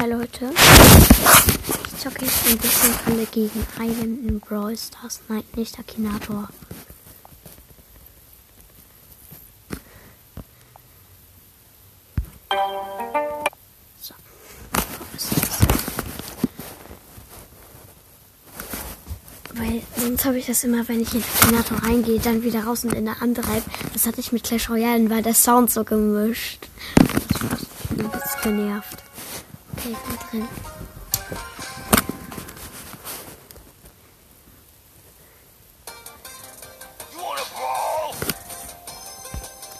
Hi Leute. Ich zocke jetzt ein bisschen alle gegen einen in Brawl Stars. Nein, nicht Akinator. Weil sonst habe ich das immer, wenn ich in Akinator reingehe, dann wieder raus und in eine andere App. Das hatte ich mit Clash Royale, war der Sound so gemischt. Das war ein bisschen genervt. Bin drin.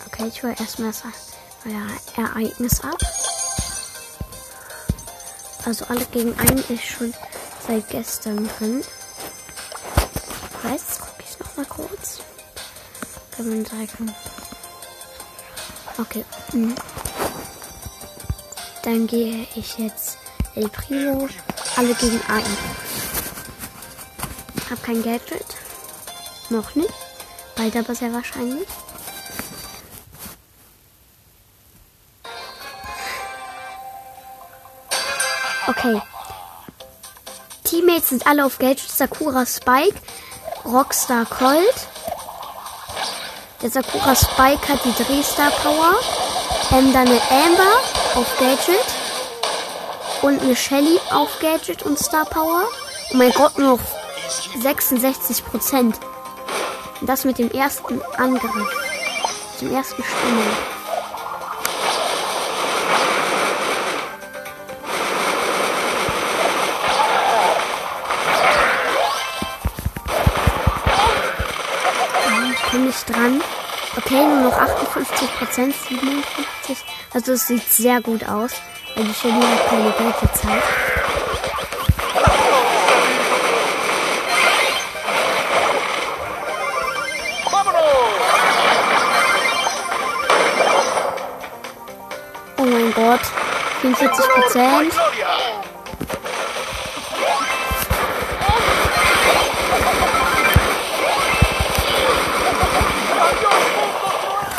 Okay, ich hole erstmal das Ereignis ab. Also alle gegen einen ist schon seit gestern drin. Jetzt gucke ich noch mal kurz. Kann man sagen. Okay. Mhm. Dann gehe ich jetzt El Primo. Alle gegen einen. Hab kein Gadget. Noch nicht. Bald aber sehr wahrscheinlich. Okay. Teammates sind alle auf Gadget. Sakura Spike, Rockstar Colt. Der Sakura Spike hat die Drehstar Power. Ähm, dann eine Amber auf Gadget. Und eine Shelly auf Gadget und Star Power. Oh mein Gott, noch 66 Prozent. Das mit dem ersten Angriff. Dem ersten Stimmung. Ich komme nicht dran. Okay, nur noch 58 Prozent, 57. Also es sieht sehr gut aus, weil die Shelly hat keine gelbe Zeit. Oh mein Gott, 44 Prozent.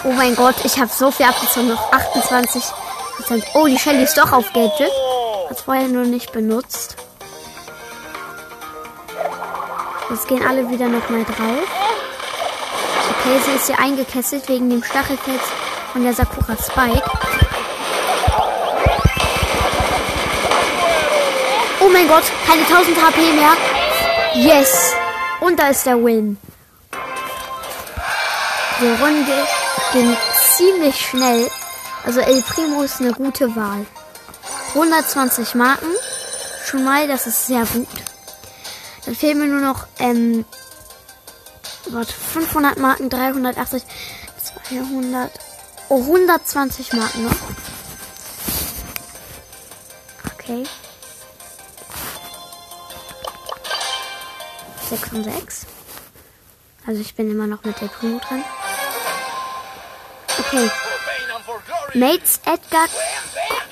Oh mein Gott, ich habe so viel abgezogen, noch 28 Prozent. Oh, die Shelly ist doch auf Gadget. Hat vorher nur nicht benutzt. Jetzt gehen alle wieder nochmal drauf. Okay, sie ist hier eingekesselt wegen dem Stachelfels von der Sakura Spike. Oh mein Gott, keine 1000 HP mehr. Yes. Und da ist der Win. Die Runde ging ziemlich schnell. Also El Primo ist eine gute Wahl. 120 Marken. Schon mal, das ist sehr gut. Dann fehlen mir nur noch ähm, warte, 500 Marken, 380, 200, oh, 120 Marken noch. Okay. 6 und 6. Also ich bin immer noch mit der Primo dran. Okay. Mates, Edgar,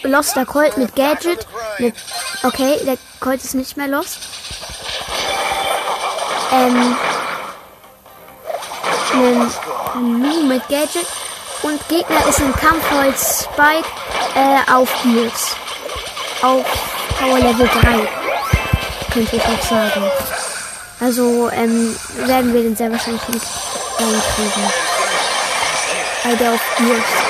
Lost der Colt mit Gadget. Mit, okay, der Colt ist nicht mehr Lost. Ähm. Lu mit Gadget. Und Gegner ist ein Kampfholz Spike äh, auf Gears. Auf Power Level 3. Könnte ich auch sagen. Also ähm, werden wir den sehr wahrscheinlich nicht kriegen. Der auf ist.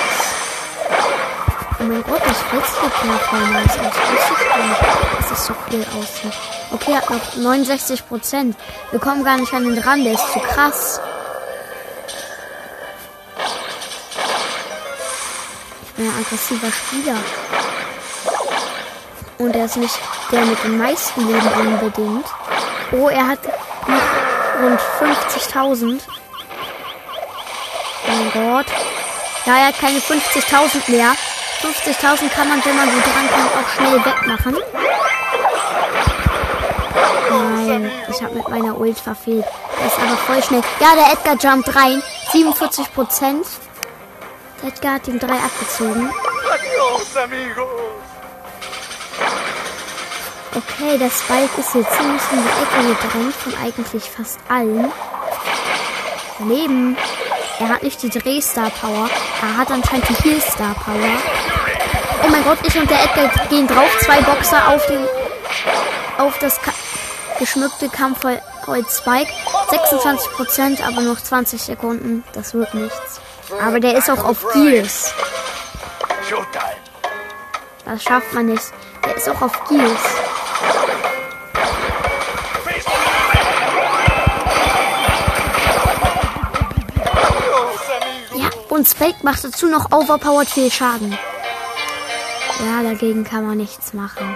Oh mein Gott, das Flexible voll nice aus. Wusste ich gar nicht, dass das so viel aussieht. Okay, hat noch 69 Prozent. Wir kommen gar nicht an den dran, der ist zu krass. Ich bin ein aggressiver Spieler. Und er ist nicht der mit den meisten Leben unbedingt. Oh, er hat noch rund 50.000. Oh mein Gott. Ja, er hat keine 50.000 mehr. 50.000 kann man, wenn man so dran kommt, auch schnell wegmachen. Nein, ich habe mit meiner Ult verfehlt. Er ist aber voll schnell. Ja, der Edgar jumpt rein. 47 Prozent. Der Edgar hat ihm drei abgezogen. Okay, der Spike ist hier ziemlich in die Ecke gedrängt von eigentlich fast allen. Daneben, er hat nicht die Drehstar Power, er hat anscheinend die Heal Star Power. Oh mein Gott, ich und der Edgar gehen drauf. Zwei Boxer auf den auf das Ka geschmückte Kampfholz Spike. 26%, aber noch 20 Sekunden. Das wird nichts. Aber der ist auch auf Gears. Das schafft man nicht. Der ist auch auf Gears. Spike macht dazu noch overpowered viel Schaden. Ja, dagegen kann man nichts machen.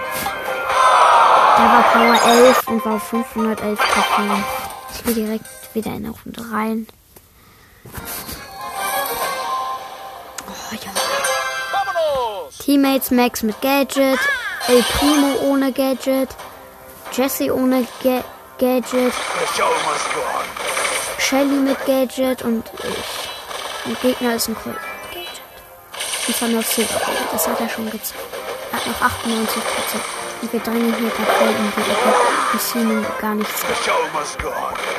Der war Power 11 und war auf 511 KP. Ich gehe direkt wieder in der Runde rein. Oh, ja. Teammates Max mit Gadget, El Primo ohne Gadget, Jesse ohne Ga Gadget, Shelly mit Gadget und ich. Und Gegner ist ein Colt Gadget. Und zwar noch Silver. Das hat er schon gezeigt. Er hat noch 98 Prozent. Und wir drängen hier voll in die Ecke und ziehen ihm gar nichts ab.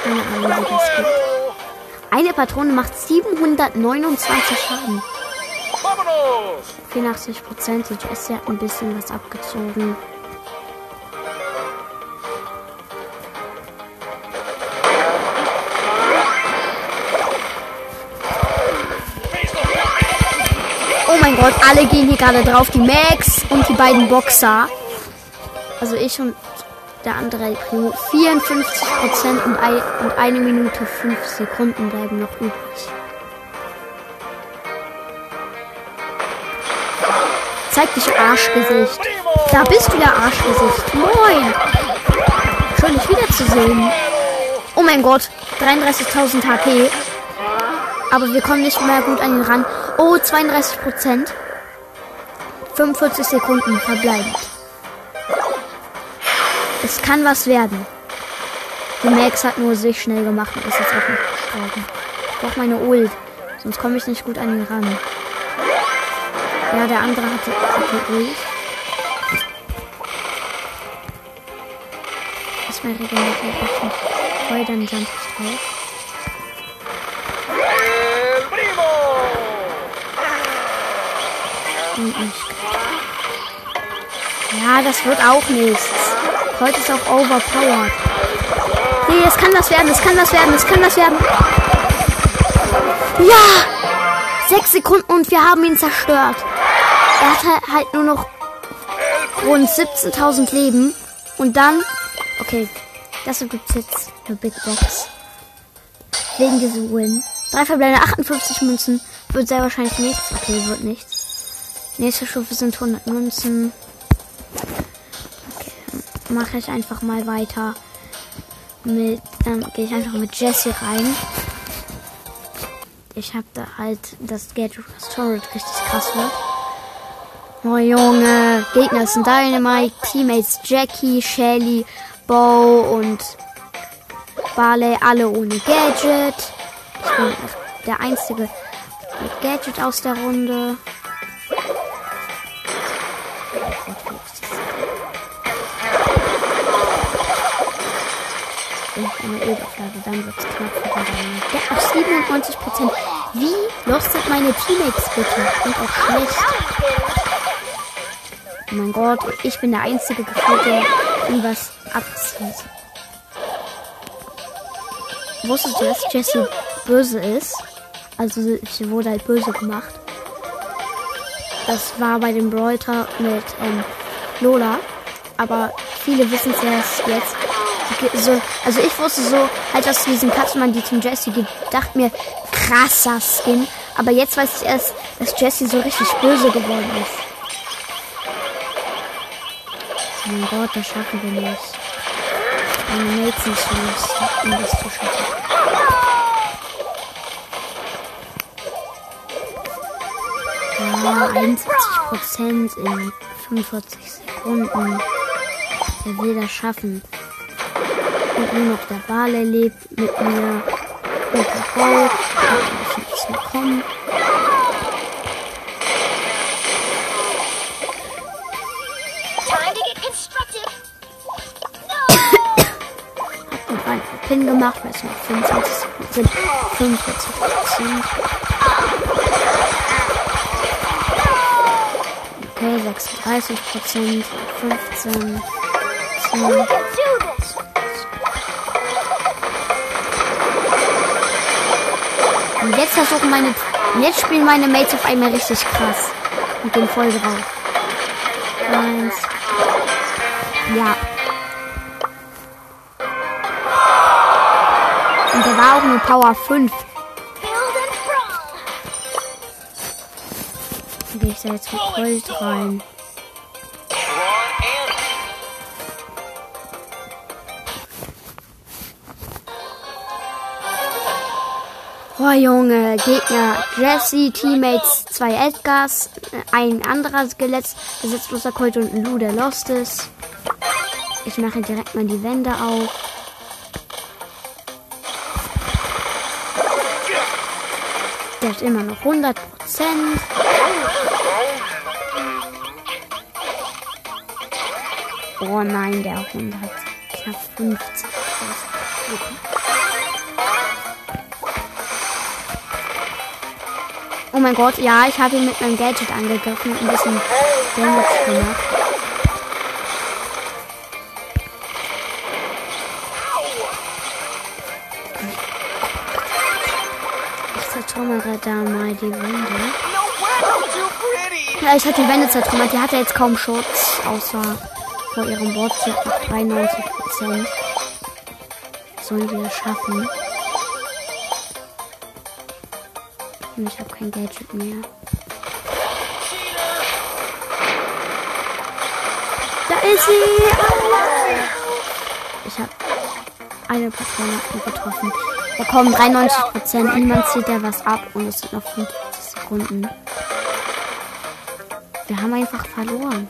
Keine Ahnung, wie das geht. Eine Patrone macht 729 Schaden. 84 Prozent. Die Jessie hat ein bisschen was abgezogen. Gott, alle gehen hier gerade drauf. Die Max und die beiden Boxer. Also ich und der andere Primo. 54 Prozent und, ein, und eine Minute 5 Sekunden bleiben noch übrig. Zeig dich Arschgesicht. Da bist du der Arschgesicht. Moin. Schön dich wiederzusehen. Oh mein Gott. 33.000 HP. Aber wir kommen nicht mehr gut an ihn ran. Oh, 32 Prozent. 45 Sekunden verbleibend. Es kann was werden. Die Max hat nur sich schnell gemacht und ist jetzt auch nicht gestorben. Ich brauche meine Ult. Sonst komme ich nicht gut an ihn ran. Ja, der andere hatte, hatte Ult. Erstmal regenerieren. Voll, dann jump ich drauf. Nicht. Ja, das wird auch nichts. Heute ist auch overpowered. Nee, es kann das werden, es kann das werden, es kann das werden. Ja! Sechs Sekunden und wir haben ihn zerstört. Er hat halt nur noch rund 17.000 Leben. Und dann, okay, das gibt jetzt eine Big Box. Wegen diesem Win. Drei verbleibende 58 Münzen. Wird sehr wahrscheinlich nichts. Okay, wird nichts. Nächste Stufe sind 100 Münzen. Okay, mache ich einfach mal weiter mit, dann gehe ich einfach mit Jesse rein. Ich habe da halt das Gadget Storage richtig krass wird. Oh Junge, Gegner sind Dynamite, Teammates Jackie, Shelly, Bo und Barley, alle ohne Gadget. Ich bin der einzige mit Gadget aus der Runde. Eine Oberfläche, dann wird es knapp Der auf 97 Prozent. Wie lost sind meine Teammates bitte? Und auch schlecht. Oh mein Gott, ich bin der einzige Gefühl, der irgendwas abzieht. Wusstet ihr, dass Jessie böse ist? Also sie wurde halt böse gemacht. Das war bei dem Brawler mit ähm, Lola. Aber viele wissen es erst jetzt, so, also ich wusste so, halt, dass diesen Katzenmann, die zum Jesse gibt, dachte mir, krasser Skin. Aber jetzt weiß ich erst, dass Jesse so richtig böse geworden ist. Oh mein Gott, das schaffen wir nicht. Meine Mates nicht so, um das zu schaffen. Ja, 71% in 45 Sekunden. Wer will das schaffen? Und nur noch der Barley lebt mit mir. Und der Gold. Ich nichts mehr kommen. Pin gemacht, weil es noch 25 Sekunden sind. 45 Prozent. Okay, 36 Prozent, 15, 10. Und jetzt versuchen meine, jetzt spielen meine Mates auf einmal richtig krass. Und gehen voll drauf. Eins. Ja. Und der war auch nur Power 5. Dann gehe ich da jetzt mit Gold rein. Oh Junge, Gegner, Jesse, Teammates, zwei Edgars, ein anderer Skelett, besitzloser Colt und ein Lou, der lost ist. Ich mache direkt mal die Wände auf. Der hat immer noch 100 Prozent. Oh nein, der 100, knapp 50 Oh mein Gott, ja, ich habe ihn mit meinem Gadget angegriffen und ein bisschen Damage gemacht. Ich zertrümmere da mal die Wände. Ja, ich hatte die Wände zertrümmert. Die hatte jetzt kaum Schutz, außer vor ihrem Bot. Sie hat noch 93 Prozent. Sollen wir schaffen? Und ich habe kein Gadget mehr. Da ist sie! Ich habe eine Patrone getroffen. Da kommen 93%. Niemand zieht da was ab und es sind noch 50 Sekunden. Wir haben einfach verloren.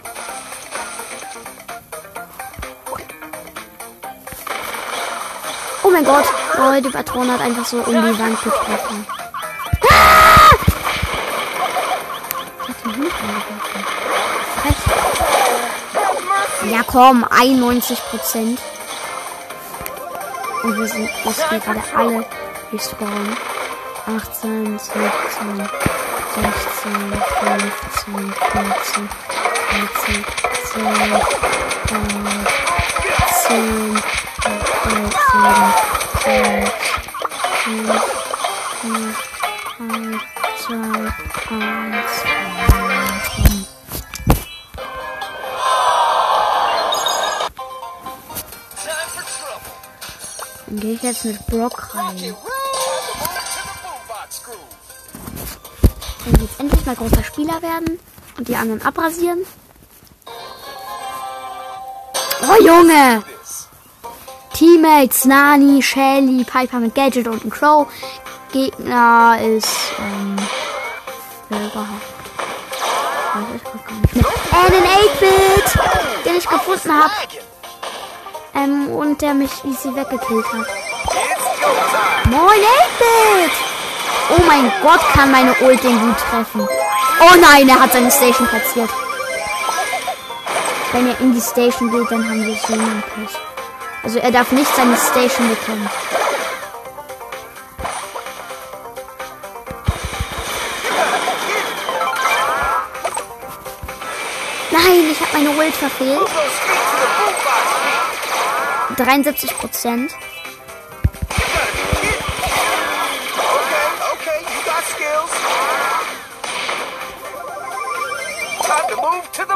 Oh mein Gott. Oh, die Patrone hat einfach so um die Wand getroffen. Ja, komm, 91 Prozent. Und wir sind jetzt hier gerade alle respawn. 18, 17, 16, 15, 14, 13, 10, 9, 10, 13, 10, 9, 9, 2, 1, gehe ich jetzt mit Brock rein. Wenn wir jetzt endlich mal großer Spieler werden und die anderen abrasieren. Oh Junge! Teammates, Nani, Shelly, Piper mit Gadget und ein Crow. Gegner ist, ähm, wer überhaupt? Weiß ich gar nicht mehr. Äh, den 8-Bit, den ich gefunden habe. Ähm, und der mich easy weggekillt hat. Moin, 8-Bit! Oh mein Gott, kann meine Ult den gut treffen. Oh nein, er hat seine Station platziert. Wenn er in die Station geht, dann haben wir so einen Pech. Also er darf nicht seine Station bekommen. Nein, ich habe meine Ult verfehlt. 73 Prozent.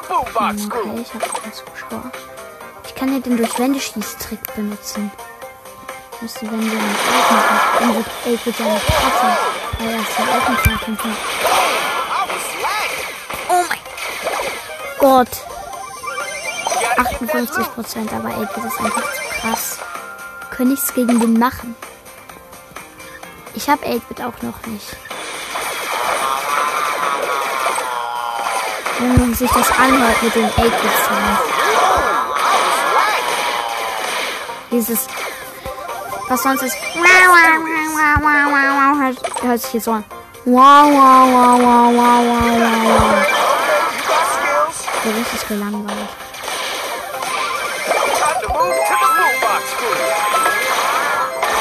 Okay, ich habe keinen Zuschauer. Ich kann ja den Durchwände-Schießtrick benutzen. Ich muss die Wände nicht aufmachen. Dann wird 11 mit seiner Kratzer. Weil er es ja aufmachen könnte. Oh mein Gott. 58 Prozent, aber 11 ist einfach zu krass. Könnte nichts gegen den machen. Ich habe 8-Bit auch noch nicht. Wenn man sich das anhört mit den 8-Bit-Sounds. Dieses, was sonst ist, hört, hört sich jetzt so an. Wow, wow, wow, wow, wow, wow, wow. So richtig gelangweilt.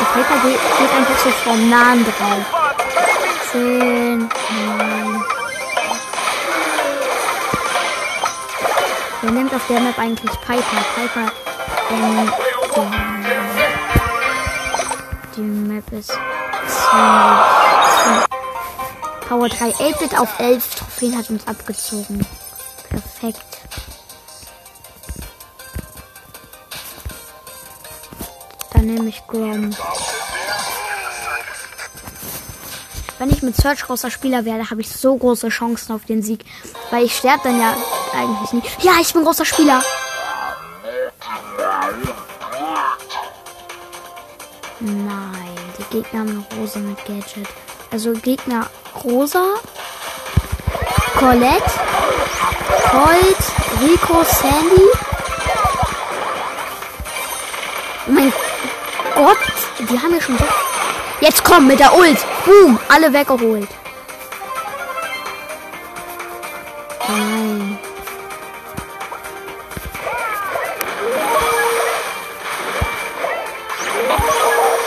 Der Paper geht, geht einfach so vom Nahen drauf. 10, Nimmt auf der Map eigentlich Piper? Piper, ähm, die, die Map ist ziemlich, Power 3 8-Bit auf 11 Trophäen hat uns abgezogen. Perfekt. Dann nehme ich Grom. Wenn ich mit Search großer Spieler werde, habe ich so große Chancen auf den Sieg. Weil ich sterbe dann ja eigentlich nicht. Ja, ich bin großer Spieler. Nein, die Gegner haben noch Rosa mit Gadget. Also Gegner Rosa, Colette, Colt, Rico, Sandy. Oh mein Gott, die haben ja schon so. Jetzt komm mit der Ult. Boom, alle weggeholt. Nein.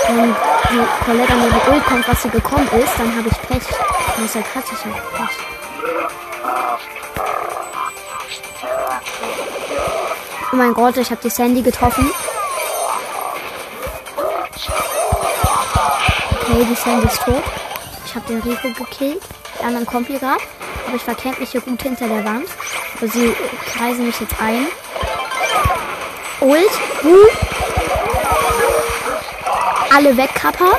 Wenn die Colette an die Ult kommt, was sie gekommen ist, dann habe ich Pech. Deshalb hatte ich auch Pech. Oh mein Gott, ich habe die Sandy getroffen. Sandy ist tot. Ich habe den Rico gekillt. Die anderen hier gerade. Aber ich verkämpfe mich hier gut hinter der Wand. Aber sie kreisen mich jetzt ein. Ult. Uh. Alle weg, Kappa.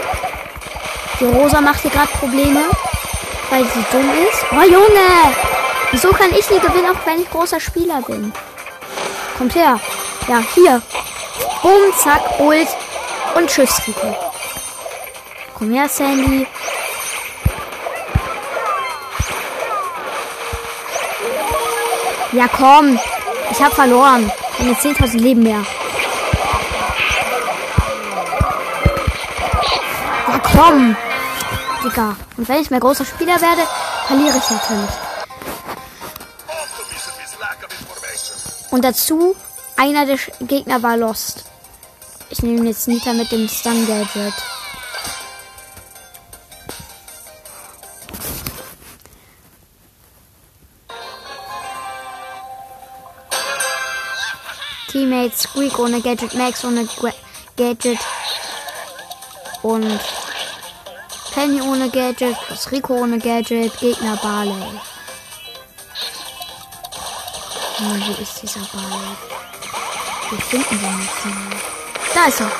Die Rosa macht hier gerade Probleme, weil sie dumm ist. Oh, Junge! Wieso kann ich nie gewinnen, auch wenn ich großer Spieler bin? Kommt her. Ja, hier. Boom, zack, Ult. Und tschüss. Komm her, Sandy. Ja, komm. Ich hab verloren. Meine 10.000 Leben mehr. Ja, komm. Digga. Und wenn ich mehr großer Spieler werde, verliere ich natürlich. Und dazu, einer der Gegner war lost. Ich nehme jetzt Nita mit dem Stun Gadget. Squeak ohne Gadget, Max ohne Gadget und Penny ohne Gadget, das Rico ohne Gadget, Gegner Barley. Oh, wo ist dieser Barley? Wir finden den nicht mehr. Da ist er.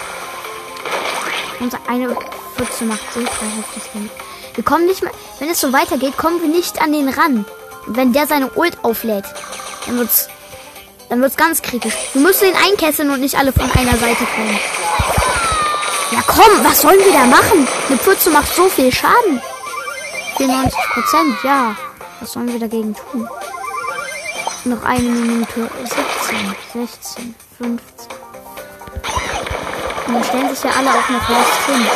Unser eine Pfütze macht ultra heftig hin. Wir kommen nicht mehr. Wenn es so weitergeht, kommen wir nicht an den ran. Wenn der seine Ult auflädt, dann wird's dann wird's ganz kritisch. Wir müssen ihn einkesseln und nicht alle von einer Seite kommen. Ja komm, was sollen wir da machen? Eine Pfütze macht so viel Schaden. 94 Prozent, ja. Was sollen wir dagegen tun? Noch eine Minute 17, 16, 15. Und dann stellen sich ja alle auch noch Lost hin.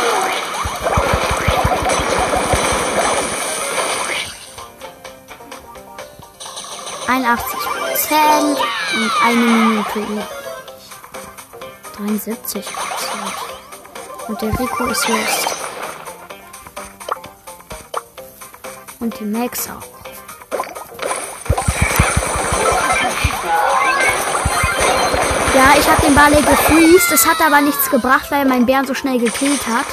Einundachtzig Prozent und eine Minute übrig. 73 Prozent. Und der Rico ist lost. Und die Max auch. Ja, ich habe den Barley gefreezed. Es hat aber nichts gebracht, weil mein Bären so schnell gekillt hat.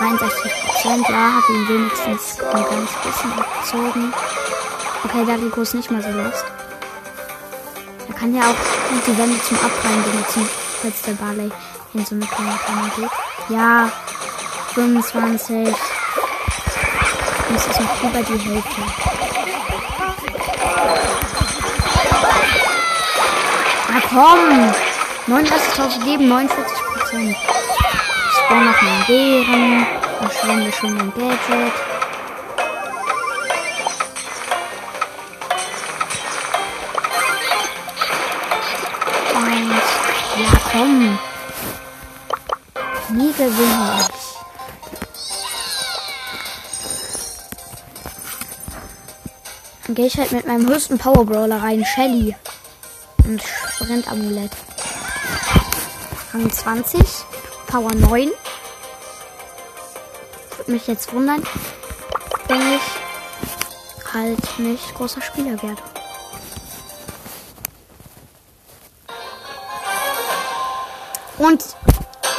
63 Prozent, ja, habe ihn wenigstens ein ganz bisschen abgezogen. Okay, der Rico ist nicht mehr so lost. Er kann ja auch die Wände zum Abprallen benutzen, falls der Barley in so eine kleine Kammer geht. Ja, 25. Das ist noch über die Hälfte. Ah komm! 39.000 Leben, 49 Prozent. Ich spawn noch meinen Bären. Dann schauen wir schon mein Gadget. der Winkel. Dann gehe ich halt mit meinem höchsten Power Brawler rein, Shelly. Und Sprintamulett. Rang 20, Power 9. Würde mich jetzt wundern, wenn ich halt nicht großer Spieler werde. Und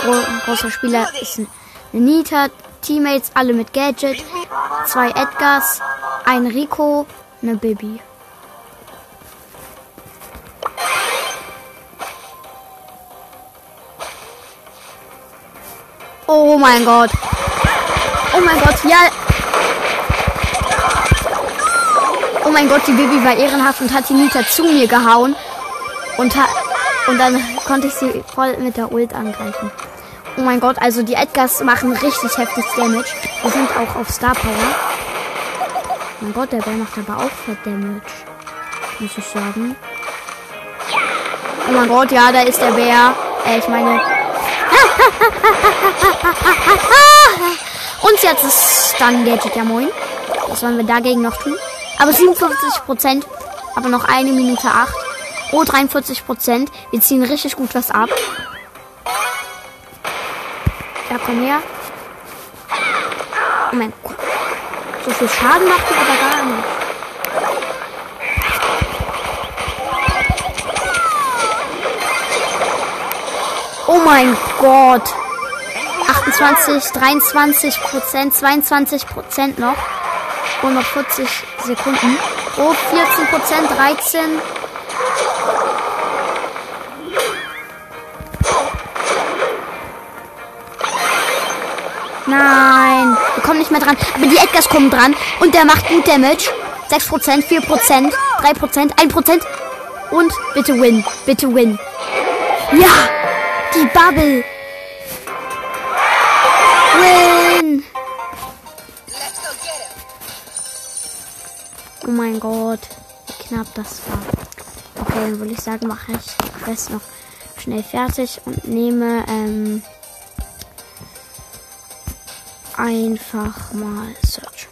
gro großer Spieler ist ein Nita. Teammates alle mit Gadget. Zwei Edgars. Ein Rico. Eine Bibi. Oh mein Gott. Oh mein Gott, ja. Oh mein Gott, die Bibi war ehrenhaft und hat die Nita zu mir gehauen. Und, ha und dann konnte ich sie voll mit der Ult angreifen. Oh mein Gott, also die Edgars machen richtig heftig Damage. Wir sind auch auf Star Power. Oh mein Gott, der Bär macht aber auch Fett Damage. Muss ich sagen. Oh mein Gott, ja, da ist der Bär. Äh, ich meine. Und jetzt ist dann Gadget, ja moin. Was wollen wir dagegen noch tun? Aber 57 Prozent. Aber noch eine Minute 8. Oh, 43 Prozent. Wir ziehen richtig gut was ab. Ja, komm her. Oh mein Gott. So viel Schaden macht ihr aber gar nicht. Oh mein Gott. 28, 23 Prozent, 22 Prozent noch. Und noch 40 Sekunden. Oh, 14 Prozent, 13. Nein, wir kommen nicht mehr dran. Aber die Edgars kommen dran. Und der macht gut Damage. 6%, 4%, 3%, 1%. Und bitte win. Bitte win. Ja, die Bubble. Win. Oh mein Gott, wie knapp das war. Okay, dann würde ich sagen, mache ich das noch schnell fertig und nehme ähm, einfach mal Search.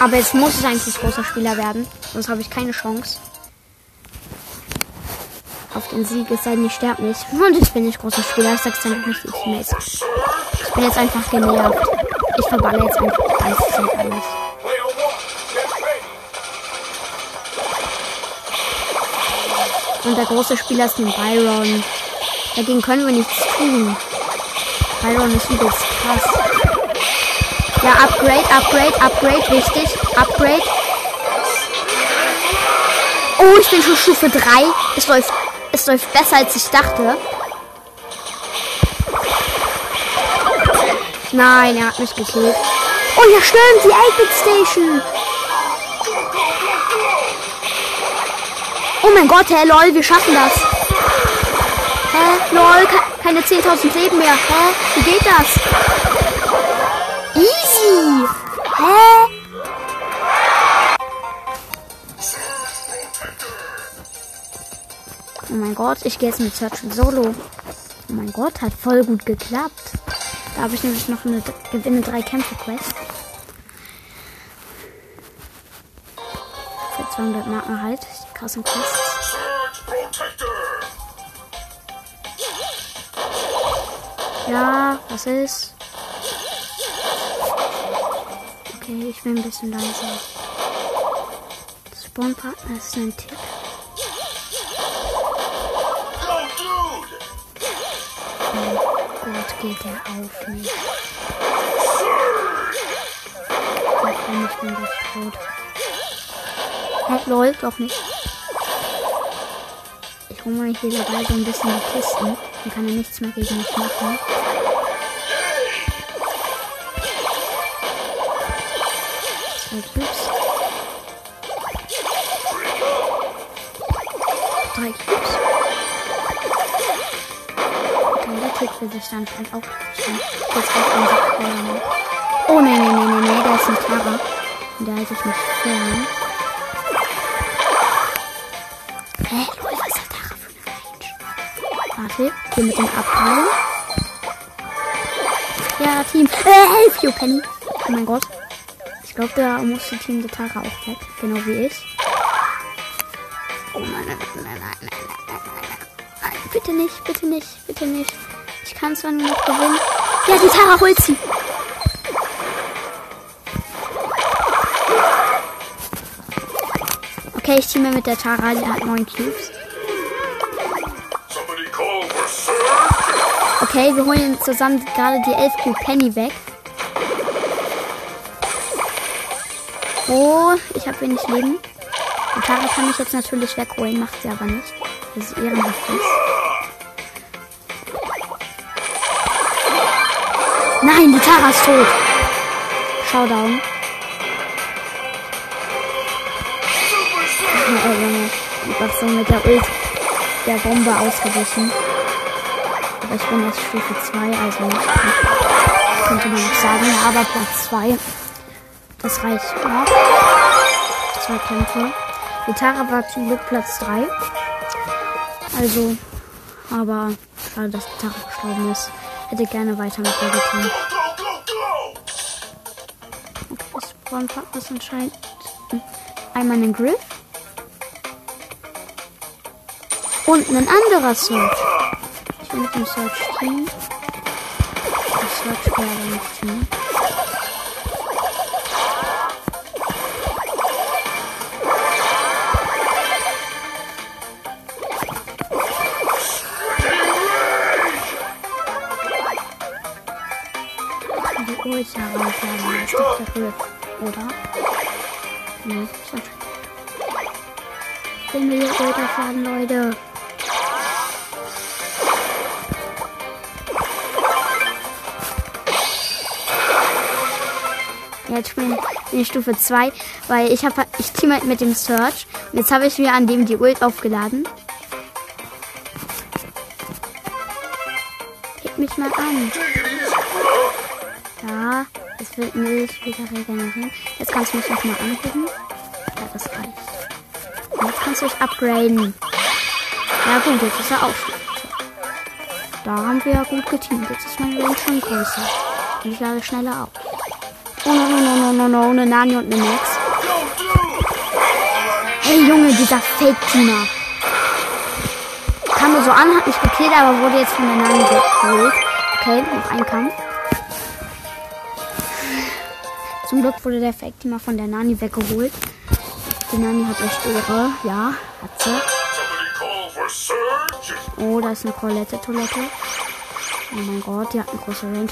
Aber jetzt muss es eigentlich großer Spieler werden, sonst habe ich keine Chance. Auf den Sieg, es sei denn, ich sterbe nicht. Und jetzt bin ich großer Spieler, ich sag's dann nicht, ich bin jetzt, ich bin jetzt einfach genervt. Ich verballe jetzt einfach die Zeit alles. Und der große Spieler ist ein Byron. Dagegen können wir nichts tun. Byron ist übelst krass. Ja, Upgrade, Upgrade, Upgrade, wichtig. Upgrade. Oh, ich bin schon Stufe 3. Es läuft, es läuft besser, als ich dachte. Nein, er hat mich gekillt. Oh ja, stimmt, die 8-Bit Station. Oh mein Gott, hä, lol, wir schaffen das. Hä, lol, keine 10.000 Leben mehr. Hä, wie geht das? Easy. Hä? Oh mein Gott, ich gehe jetzt mit Search und Solo. Oh mein Gott, hat voll gut geklappt. Da habe ich nämlich noch eine Gewinne drei Kämpfe Quest. Für 200 Marken halt. Die krassen Quests. Ja, was ist? Okay, ich bin ein bisschen leiser. Spawnpartner ist ein Tipp. Gott, geht der auf mich. Ich bin mehr tot. Hä, lol, doch nicht. Ich hole mal hier dabei so ein bisschen die Kisten. Dann kann er nichts mehr gegen mich machen. sich dann halt auch schon. Jetzt kommt unser Feuer. Oh nein, nein, nein, nein, nee, da ist ein Tara. Da halte ich mich fern. Hä? Was ist der Tara für eine Range? Warte, hier mit dem Abfall. Ja, Team. Äh, help you, Penny. Oh mein Gott. Ich glaube, da muss die Team der Tara auch weg. Genau wie ich. Oh nein, nein, nein, nein, nein, nein, nein, nein. Bitte nicht, bitte nicht, bitte nicht. Ich kann zwar nur noch gewinnen. Ja, die Tara holt sie. Okay, ich teame mit der Tara, die hat neun Cubes. Okay, wir holen zusammen gerade die 11 Cube Penny weg. Oh, ich habe wenig Leben. Die Tara kann mich jetzt natürlich wegholen, macht sie aber nicht. Das ist ehrenhaft ist. Nein, die Tara ist tot. Showdown. Ja, Junge. Einfach so mit der Ult der Bombe ausgewichen. Aber ich bin erst Stufe 2, also könnte man nicht sagen. Ja, aber Platz 2. Das reicht noch. Zwei Kämpfe. Die Tara war zum Glück Platz 3. Also, aber schade, dass die Tara gestorben ist. Hätte gerne weiter mit der getan. Okay, das Braunpart ist anscheinend einmal einen Griff. Und ein anderer Search. Ich will mit dem Search ziehen. Der Search wäre nicht ziehen. Ist doch der Griff, oder? Nee. Ich will mir die Ult aufladen, Leute. Jetzt bin ich Stufe 2, weil ich habe ich team halt mit dem Search und jetzt habe ich mir an dem die Ult aufgeladen. Hit mich mal an. Es wird Milch wieder regenerieren. Jetzt kannst du mich noch mal anheben. Ja, das reicht. Und jetzt kannst du dich upgraden. Ja gut, jetzt ist er Stufe Da haben wir ja gut geteamt. Jetzt ist mein Range schon größer. Und ich lade schneller auf. Oh no, no, no, no, no, no, eine Nani und eine Max. Hey Junge, dieser Fake-Teamer. Kam mir so an, hat mich gekillt, aber wurde jetzt von der Nani geholt. Okay, noch ein Kampf. Zum Glück wurde der Fake-Teamer von der Nani weggeholt. Die Nani hat echt Ehre. Ja, hat sie. Oh, da ist eine Colette-Toilette. Oh mein Gott, die hat eine große Range.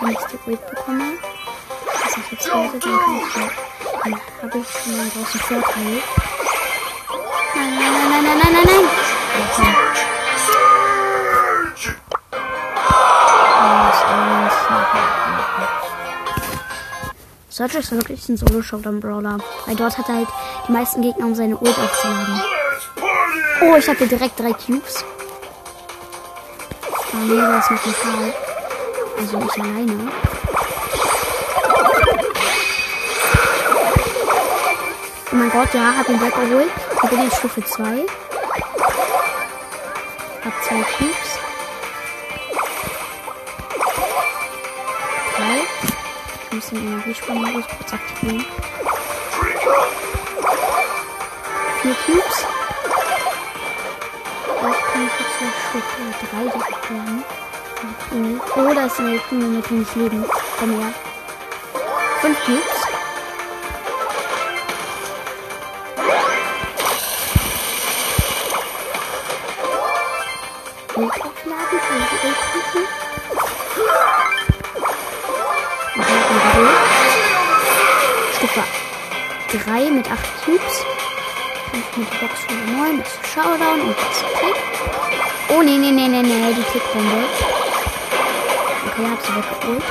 Wenn ich die Ult bekomme, dass ich jetzt werde, dann kann ich dann habe ich schon einen großen Vorteil. Nein, nein, nein, nein, nein, nein, nein, nein. Okay. Search ist wirklich ein Solo-Showdown-Brawler. Weil dort hat er halt die meisten Gegner, um seine Ult aufzuladen. Oh, ich hatte direkt drei Cubes. Oh nee, da ist noch ein Karl. Also nicht alleine. Oh mein Gott, ja, hab ihn weggeholt. Ich bin in Stufe 2. Hab zwei Cubes. Muss den Energiesparmodus kurz aktivieren. Vier Cubes. Vielleicht kann ich jetzt noch Stufe 3 direkt werden. Oh, da ist eine Kugel mit wenig Leben. Komm her. Fünf Cubes. 3 mit 8 Cubes. Ich mit Box von 9 bis Showdown und das Tick. Oh, nee, nee, nee, nee, nee, die Tickbombe. Okay, hab sie weggeholt.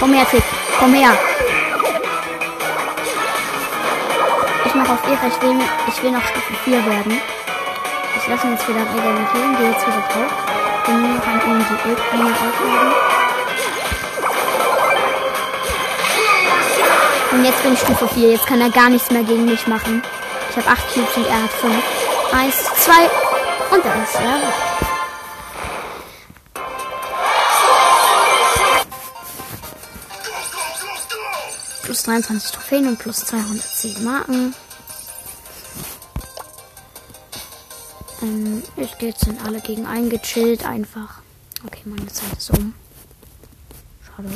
Komm her, Tick. Komm her. Ich mache auf Ehre, ich will, ich will noch Stufe 4 werden. Ich lasse jetzt wieder regenerieren, gehe jetzt wieder drauf. Bin nur noch die Ult einmal aufladen. Und jetzt bin ich Stufe 4. Jetzt kann er gar nichts mehr gegen mich machen. Ich habe 8 Cubes und er hat 5. 1, 2 und da ist er. Plus 23 Trophäen und plus 210 Marken. Ähm, ich gehe jetzt sind alle gegen einen gechillt einfach. Okay, meine Zeit ist um. Schade.